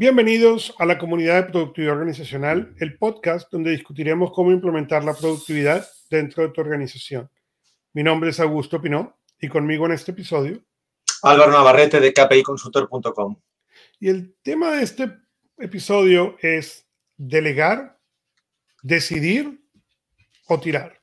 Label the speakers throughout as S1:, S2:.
S1: Bienvenidos a la comunidad de productividad organizacional, el podcast donde discutiremos cómo implementar la productividad dentro de tu organización. Mi nombre es Augusto Pinó y conmigo en este episodio.
S2: Álvaro Navarrete de kpiconsultor.com.
S1: Y el tema de este episodio es delegar, decidir o tirar.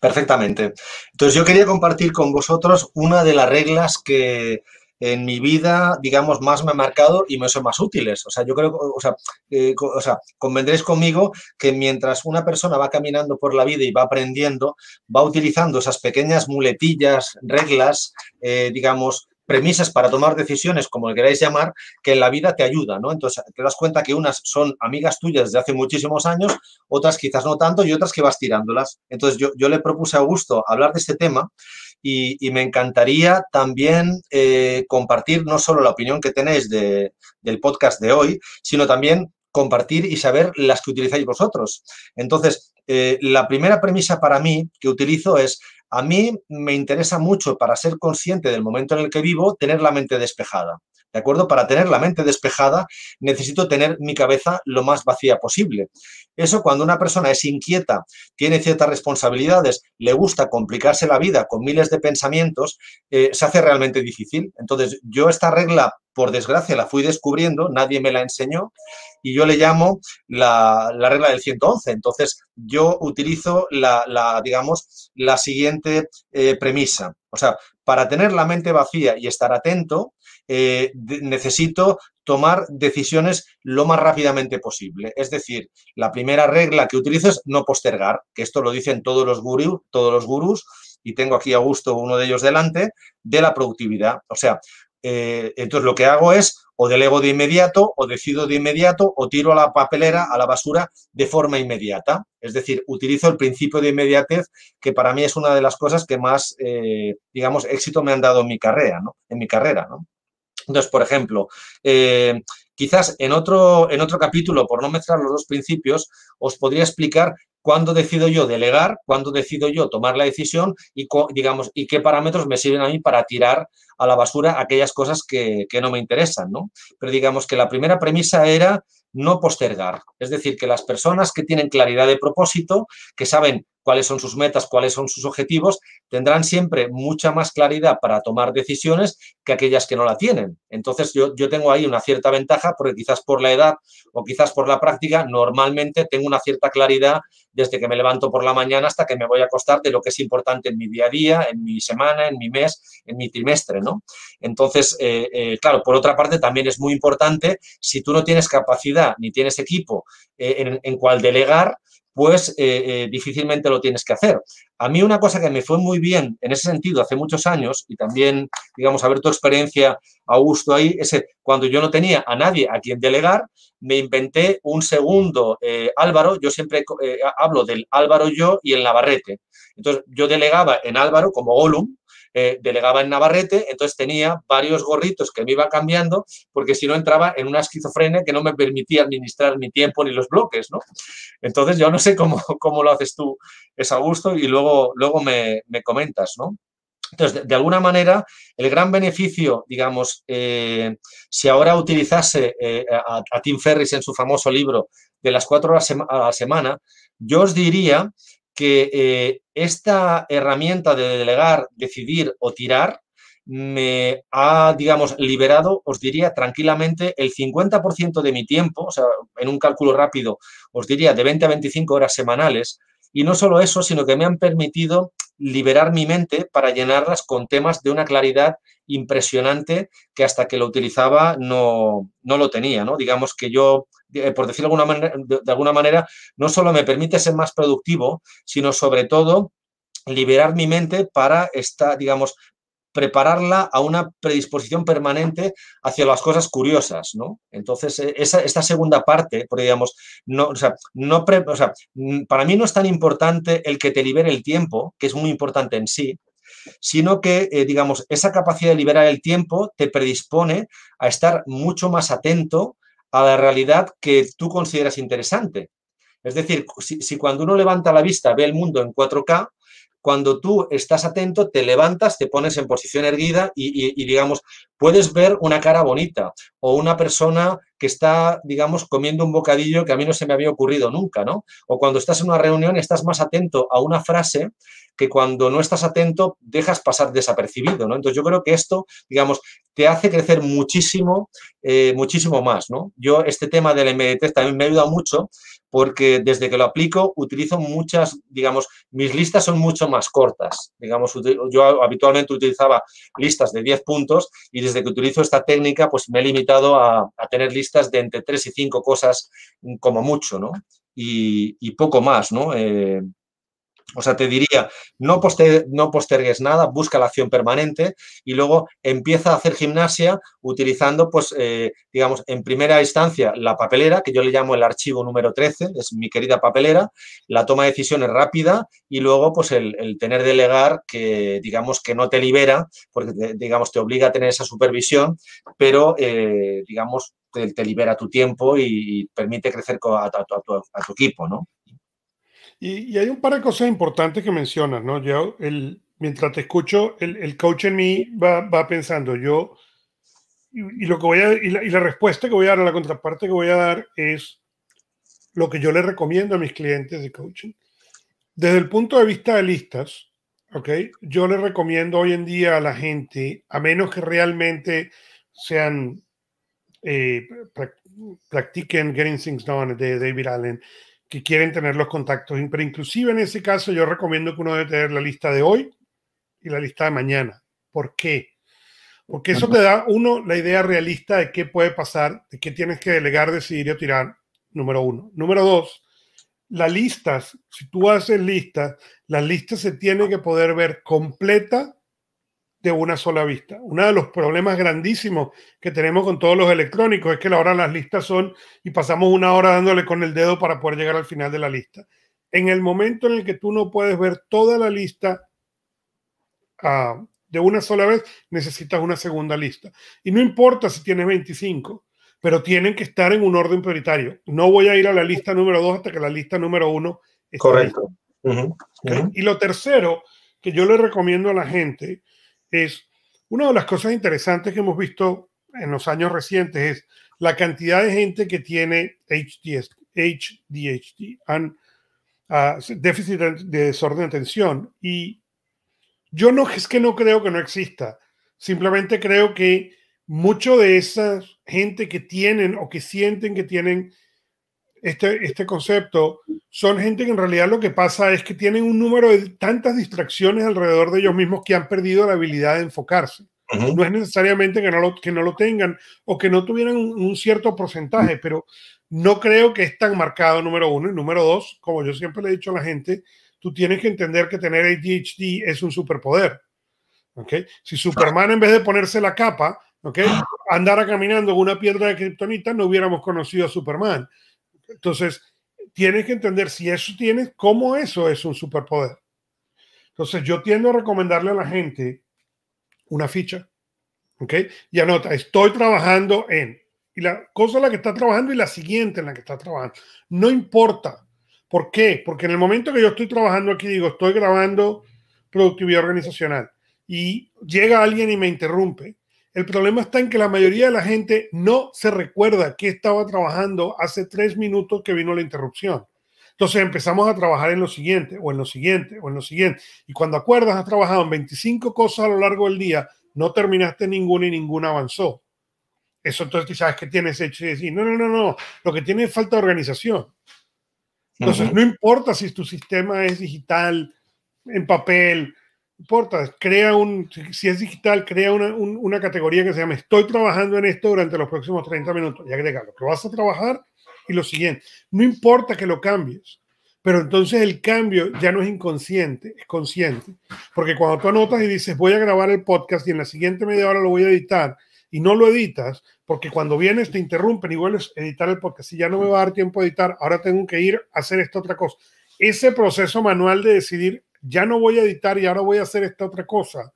S2: Perfectamente. Entonces yo quería compartir con vosotros una de las reglas que en mi vida, digamos, más me ha marcado y me son más útiles. O sea, yo creo, o sea, eh, o sea, convendréis conmigo que mientras una persona va caminando por la vida y va aprendiendo, va utilizando esas pequeñas muletillas, reglas, eh, digamos, premisas para tomar decisiones, como le queráis llamar, que en la vida te ayuda, ¿no? Entonces, te das cuenta que unas son amigas tuyas de hace muchísimos años, otras quizás no tanto y otras que vas tirándolas. Entonces, yo, yo le propuse a Augusto hablar de este tema y, me encantaría también eh, compartir no solo la opinión que tenéis del podcast de hoy, sino también compartir y saber las que utilizáis vosotros. Entonces, eh, la primera premisa para mí que utilizo es, a mí me interesa mucho para ser consciente del momento en el que vivo, tener la mente despejada. ¿De acuerdo? Para tener la mente despejada necesito tener mi cabeza lo más vacía posible. Eso cuando una persona es inquieta, tiene ciertas responsabilidades, le gusta complicarse la vida con miles de pensamientos, eh, se hace realmente difícil. Entonces, yo esta regla, por desgracia, la fui descubriendo, nadie me la enseñó y yo le llamo la, regla del 111. Entonces, yo utilizo la, digamos, la siguiente eh, premisa. O sea, para tener la mente vacía y estar atento, eh, necesito tomar decisiones lo más rápidamente posible. Es decir, la primera regla que utilizo es no postergar, que esto lo dicen todos los gurús, todos los gurús, y tengo aquí a gusto uno de ellos delante, de la productividad. O sea, eh, entonces lo que hago es o delego de inmediato, o decido de inmediato, o tiro a la papelera, a la basura, de forma inmediata. Es decir, utilizo el principio de inmediatez, que para mí es una de las cosas que más, eh, digamos, éxito me han dado en mi carrera, ¿no? En mi carrera, ¿no? Entonces, por ejemplo, eh, quizás en otro, en otro capítulo, por no mezclar los dos principios, os podría explicar cuándo decido yo delegar, cuándo decido yo tomar la decisión y, digamos, y qué parámetros me sirven a mí para tirar a la basura aquellas cosas que, que no me interesan, ¿no? Pero digamos que la primera premisa era no postergar. Es decir, que las personas que tienen claridad de propósito, que saben cuáles son sus metas, cuáles son sus objetivos, tendrán siempre mucha más claridad para tomar decisiones que aquellas que no la tienen. Entonces, yo, yo tengo ahí una cierta ventaja porque quizás por la edad o quizás por la práctica, normalmente tengo una cierta claridad desde que me levanto por la mañana hasta que me voy a acostar de lo que es importante en mi día a día, en mi semana, en mi mes, en mi trimestre, ¿no? Entonces, eh, eh, claro, por otra parte, también es muy importante, si tú no tienes capacidad ni tienes equipo eh, en, en cual delegar, pues eh, eh, difícilmente lo tienes que hacer. A mí una cosa que me fue muy bien en ese sentido hace muchos años, y también, digamos, a ver tu experiencia, Augusto, ahí, es cuando yo no tenía a nadie a quien delegar, me inventé un segundo eh, Álvaro, yo siempre hablo del Álvaro yo y el Navarrete. Entonces, yo delegaba en Álvaro como Gollum, eh, delegaba en Navarrete, entonces tenía varios gorritos que me iba cambiando porque si no entraba en una esquizofrenia que no me permitía administrar mi tiempo ni los bloques, ¿no? Entonces yo no sé cómo, cómo lo haces tú, es a gusto, y luego, luego me, comentas, ¿no? Entonces, de, alguna manera, el gran beneficio, digamos, eh, si ahora utilizase eh, a, a, Tim Ferris en su famoso libro de las cuatro horas a la semana, yo os diría que eh, esta herramienta de delegar, decidir o tirar me ha, digamos, liberado, os diría tranquilamente, el 50% de mi tiempo, o sea, en un cálculo rápido, os diría de 20 a 25 horas semanales. Y no solo eso, sino que me han permitido liberar mi mente para llenarlas con temas de una claridad impresionante que hasta que lo utilizaba no, no lo tenía, ¿no? Digamos que yo, eh, por decirlo de alguna, manera, de alguna manera, no solo me permite ser más productivo, sino sobre todo liberar mi mente para esta, digamos, prepararla a una predisposición permanente hacia las cosas curiosas, ¿no? Entonces, e, esa, esta segunda parte, digamos, no, o sea, no para mí no es tan importante el que te libere el tiempo, que es muy importante en sí, sino que, eh, digamos, esa capacidad de liberar el tiempo te predispone a estar mucho más atento a la realidad que tú consideras interesante. Es decir, si, si cuando uno levanta la vista ve el mundo en 4K, cuando tú estás atento, te levantas, te pones en posición erguida y, digamos, puedes ver una cara bonita o una persona que está, digamos, comiendo un bocadillo que a mí no se me había ocurrido nunca, ¿no? O cuando estás en una reunión estás más atento a una frase que cuando no estás atento dejas pasar desapercibido, ¿no? Entonces yo creo que esto, digamos, te hace crecer muchísimo, eh, muchísimo más, ¿no? Yo este tema del MDT también me ha ayudado mucho porque desde que lo aplico utilizo muchas, digamos, mis listas son mucho más cortas. Digamos, yo habitualmente utilizaba listas de 10 puntos y desde que utilizo esta técnica, pues me he limitado a, tener listas de entre 3 y 5 cosas como mucho, ¿no? Y, poco más, ¿no? Eh, o sea, te diría, no, no postergues nada, busca la acción permanente y luego empieza a hacer gimnasia utilizando, pues, eh, digamos, en primera instancia la papelera, que yo le llamo el archivo número 13, es mi querida papelera, la toma de decisiones rápida y luego, pues, el, tener delegar que, digamos, que no te libera, porque, digamos, te obliga a tener esa supervisión, pero, eh, digamos, te, libera tu tiempo y, permite crecer a tu equipo, ¿no?
S1: Y, hay un par de cosas importantes que mencionas, ¿no? Yo, el, mientras te escucho, el, el coach en mí va, va pensando, yo, y, lo que voy a, y la, y la respuesta que voy a dar, la contraparte que voy a dar es lo que yo le recomiendo a mis clientes de coaching. Desde el punto de vista de listas, ¿ok? Yo le recomiendo hoy en día a la gente, a menos que realmente sean, eh, practiquen Getting Things Done de David Allen, que quieren tener los contactos. Pero inclusive en ese caso yo recomiendo que uno debe tener la lista de hoy y la lista de mañana. ¿Por qué? Porque eso te da, uno, la idea realista de qué puede pasar, de qué tienes que delegar, decidir o tirar, número uno. Número dos, las listas, si tú haces listas, las listas se tiene que poder ver completa de una sola vista. Uno de los problemas grandísimos que tenemos con todos los electrónicos es que ahora las listas son y pasamos una hora dándole con el dedo para poder llegar al final de la lista. En el momento en el que tú no puedes ver toda la lista uh, de una sola vez, necesitas una segunda lista. Y no importa si tienes 25, pero tienen que estar en un orden prioritario. No voy a ir a la lista número 2 hasta que la lista número 1
S2: esté Correcto.
S1: Y lo tercero que yo le recomiendo a la gente es una de las cosas interesantes que hemos visto en los años recientes es la cantidad de gente que tiene HDHD, ah, déficit de desorden de atención. Y yo no es que no creo que no exista, simplemente creo que mucho de esa gente que tienen o que sienten que tienen este, este concepto son gente que en realidad lo que pasa es que tienen un número de tantas distracciones alrededor de ellos mismos que han perdido la habilidad de enfocarse. No es necesariamente que no, lo, que no lo tengan o que no tuvieran un, cierto porcentaje, pero no creo que es tan marcado número uno. Y número dos, como yo siempre le he dicho a la gente, tú tienes que entender que tener ADHD es un superpoder. ¿okay? Si Superman en vez de ponerse la capa, ¿okay? andara caminando con una piedra de kriptonita, no hubiéramos conocido a Superman. Entonces, tienes que entender si eso tienes, cómo eso es un superpoder. Entonces, yo tiendo a recomendarle a la gente una ficha, ¿ok? Y anota, estoy trabajando en, y la cosa en la que está trabajando y la siguiente en la que está trabajando. No importa. ¿Por qué? Porque en el momento que yo estoy trabajando aquí, digo, estoy grabando productividad organizacional y llega alguien y me interrumpe, el problema está en que la mayoría de la gente no se recuerda que estaba trabajando hace tres minutos que vino la interrupción. Entonces empezamos a trabajar en lo siguiente, o en lo siguiente, o en lo siguiente. Y cuando acuerdas, has trabajado en 25 cosas a lo largo del día, no terminaste ninguna y ninguna avanzó. Eso entonces sabes que tienes hecho y decir, no, no, no, no, lo que tiene es falta de organización. Entonces, no importa si tu sistema es digital, en papel, importa, crea un, si es digital, crea una, una, categoría que se llama estoy trabajando en esto durante los próximos 30 minutos y agrega lo que vas a trabajar y lo siguiente. No importa que lo cambies, pero entonces el cambio ya no es inconsciente, es consciente. Porque cuando tú anotas y dices voy a grabar el podcast y en la siguiente media hora lo voy a editar y no lo editas, porque cuando vienes te interrumpen y vuelves a editar el podcast y ya no me va a dar tiempo a editar, ahora tengo que ir a hacer esta otra cosa. Ese proceso manual de decidir ya no voy a editar y ahora voy a hacer esta otra cosa,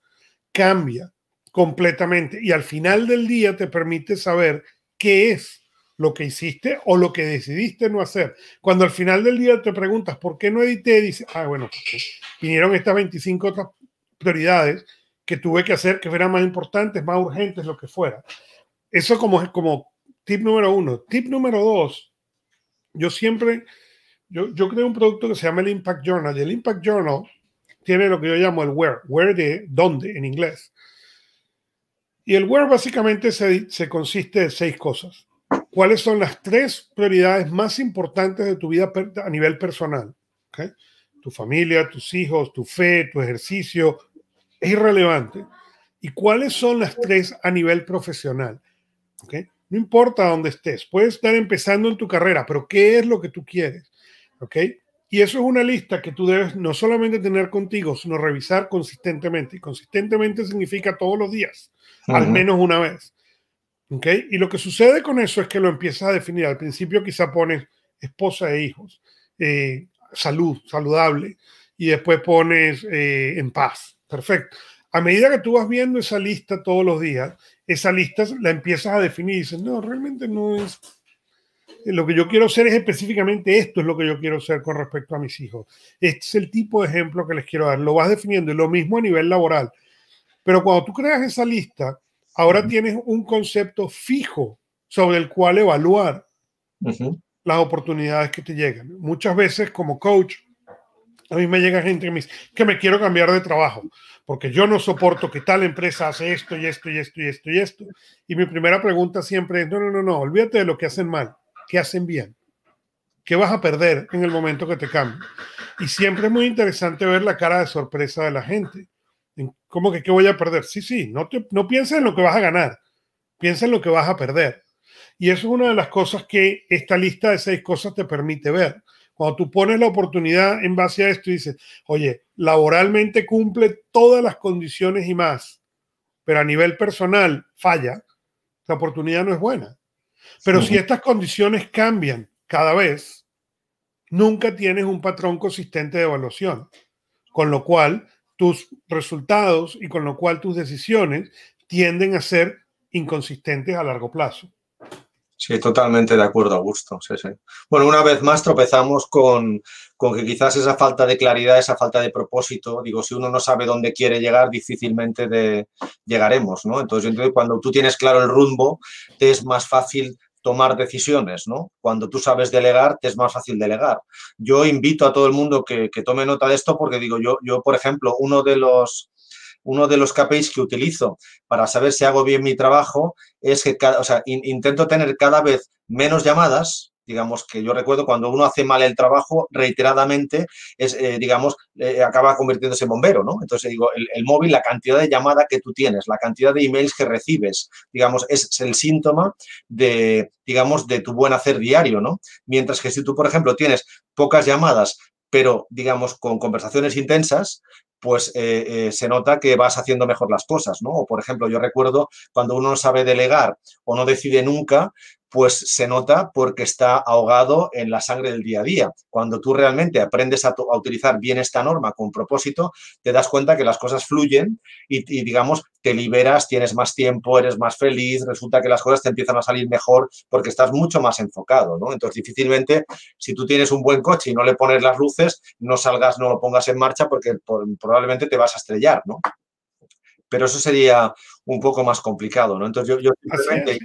S1: cambia completamente y al final del día te permite saber qué es lo que hiciste o lo que decidiste no hacer. Cuando al final del día te preguntas por qué no edité, dices, ah, bueno, vinieron estas 25 otras prioridades que tuve que hacer que fueran más importantes, más urgentes, lo que fuera. Eso como, como tip número uno. Tip número dos, yo siempre, yo, yo creo un producto que se llama el Impact Journal y el Impact Journal tiene lo que yo llamo el where, where de dónde en inglés. Y el where básicamente se, se consiste de seis cosas. ¿Cuáles son las tres prioridades más importantes de tu vida a nivel personal? ¿Okay? Tu familia, tus hijos, tu fe, tu ejercicio, es irrelevante. ¿Y cuáles son las tres a nivel profesional? ¿Okay? No importa dónde estés, puedes estar empezando en tu carrera, pero ¿qué es lo que tú quieres? ¿Ok? Y eso es una lista que tú debes no solamente tener contigo, sino revisar consistentemente. Y consistentemente significa todos los días, al menos una vez. ¿Ok? Y lo que sucede con eso es que lo empiezas a definir. Al principio quizá pones esposa e hijos, eh, salud, saludable, y después pones eh, en paz. Perfecto. A medida que tú vas viendo esa lista todos los días, esa lista la empiezas a definir y dices, no, realmente no es lo que yo quiero ser es específicamente esto es lo que yo quiero ser con respecto a mis hijos. Este es el tipo de ejemplo que les quiero dar. Lo vas definiendo y lo mismo a nivel laboral. Pero cuando tú creas esa lista, ahora tienes un concepto fijo sobre el cual evaluar las oportunidades que te llegan. Muchas veces como coach, a mí me llega gente que me dice que me quiero cambiar de trabajo porque yo no soporto que tal empresa hace esto y esto y esto y esto y esto. Y mi primera pregunta siempre es, no, no, no, no, olvídate de lo que hacen mal ¿Qué hacen bien. ¿Qué vas a perder en el momento que te cambien? Y siempre es muy interesante ver la cara de sorpresa de la gente. ¿Cómo que qué voy a perder? Sí, sí, no, te, pienses en lo que vas a ganar, piensa en lo que vas a perder. Y eso es una de las cosas que esta lista de seis cosas te permite ver. Cuando tú pones la oportunidad en base a esto y dices, oye, laboralmente cumple todas las condiciones y más, pero a nivel personal falla, la oportunidad no es buena. Pero si estas condiciones cambian cada vez, nunca tienes un patrón consistente de evaluación, con lo cual tus resultados y con lo cual tus decisiones tienden a ser inconsistentes a largo plazo.
S2: Sí, totalmente de acuerdo, Augusto. Sí, sí. Bueno, una vez más tropezamos con, con, que quizás esa falta de claridad, esa falta de propósito, digo, si uno no sabe dónde quiere llegar, difícilmente llegaremos, ¿no? Entonces, entonces, cuando tú tienes claro el rumbo, te es más fácil tomar decisiones, ¿no? Cuando tú sabes delegar, te es más fácil delegar. Yo invito a todo el mundo que, tome nota de esto porque digo, yo, yo, por ejemplo, uno de los uno de los KPIs que utilizo para saber si hago bien mi trabajo es que, intento tener cada vez menos llamadas, digamos que yo recuerdo cuando uno hace mal el trabajo reiteradamente, es, eh, digamos, eh, acaba convirtiéndose en bombero, ¿no? Entonces digo, el, móvil, la cantidad de llamada que tú tienes, la cantidad de emails que recibes, digamos, es, el síntoma de, digamos, de tu buen hacer diario, ¿no? Mientras que si tú, por ejemplo, tienes pocas llamadas, pero, digamos, con conversaciones intensas, pues eh, se nota que vas haciendo mejor las cosas, ¿no? O, por ejemplo, yo recuerdo cuando uno no sabe delegar o no decide nunca, pues se nota porque está ahogado en la sangre del día a día. Cuando tú realmente aprendes a, utilizar bien esta norma con propósito, te das cuenta que las cosas fluyen y, digamos, te liberas, tienes más tiempo, eres más feliz, resulta que las cosas te empiezan a salir mejor porque estás mucho más enfocado, ¿no? Entonces, difícilmente, si tú tienes un buen coche y no le pones las luces, no salgas, no lo pongas en marcha porque probablemente te vas a estrellar, ¿no? pero eso sería un poco más complicado, ¿no? Entonces yo, simplemente,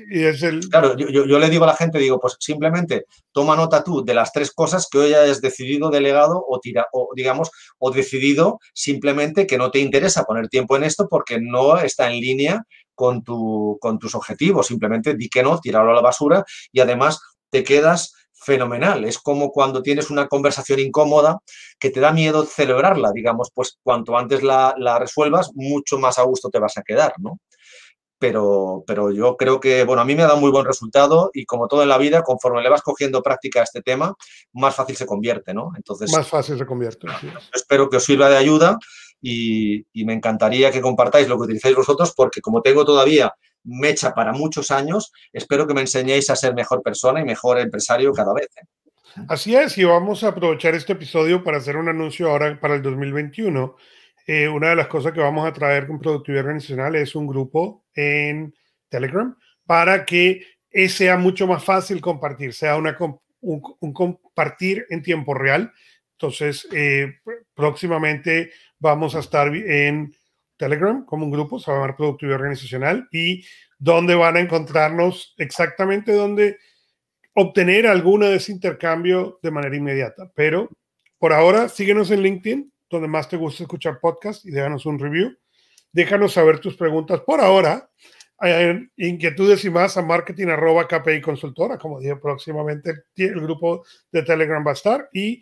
S2: claro, yo, le digo a la gente, digo, pues simplemente toma nota tú de las tres cosas que hoy hayas decidido delegado o, tira, o digamos, o decidido simplemente que no te interesa poner tiempo en esto porque no está en línea con, tu, con tus objetivos, simplemente di que no, tirarlo a la basura y además te quedas fenomenal. Es como cuando tienes una conversación incómoda que te da miedo celebrarla, digamos, pues cuanto antes la, resuelvas, mucho más a gusto te vas a quedar, ¿no? Pero, pero yo creo que, bueno, a mí me ha dado muy buen resultado y como todo en la vida, conforme le vas cogiendo práctica a este tema, más fácil se convierte, ¿no?
S1: Entonces... Más fácil se convierte.
S2: Espero que os sirva de ayuda y, y me encantaría que compartáis lo que utilizáis vosotros porque como tengo todavía mecha para muchos años. Espero que me enseñéis a ser mejor persona y mejor empresario cada vez. ¿eh?
S1: Así es, y vamos a aprovechar este episodio para hacer un anuncio ahora para el 2021. Eh, una de las cosas que vamos a traer con Productividad Organizacional es un grupo en Telegram para que sea mucho más fácil compartir, sea una, un, compartir en tiempo real. Entonces, eh, próximamente vamos a estar en Telegram como un grupo, se va a llamar Productividad Organizacional, y donde van a encontrarnos exactamente donde obtener alguna de ese intercambio de manera inmediata. Pero por ahora, síguenos en LinkedIn, donde más te gusta escuchar podcast y déjanos un review. Déjanos saber tus preguntas por ahora. Eh, inquietudes y más a marketing arroba KPI consultora, como dije próximamente el grupo de Telegram va a estar. Y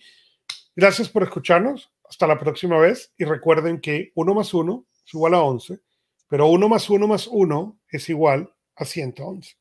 S1: gracias por escucharnos. Hasta la próxima vez. Y recuerden que 1 más 1 es igual a 11, pero 1 más 1 más 1 es igual a 111.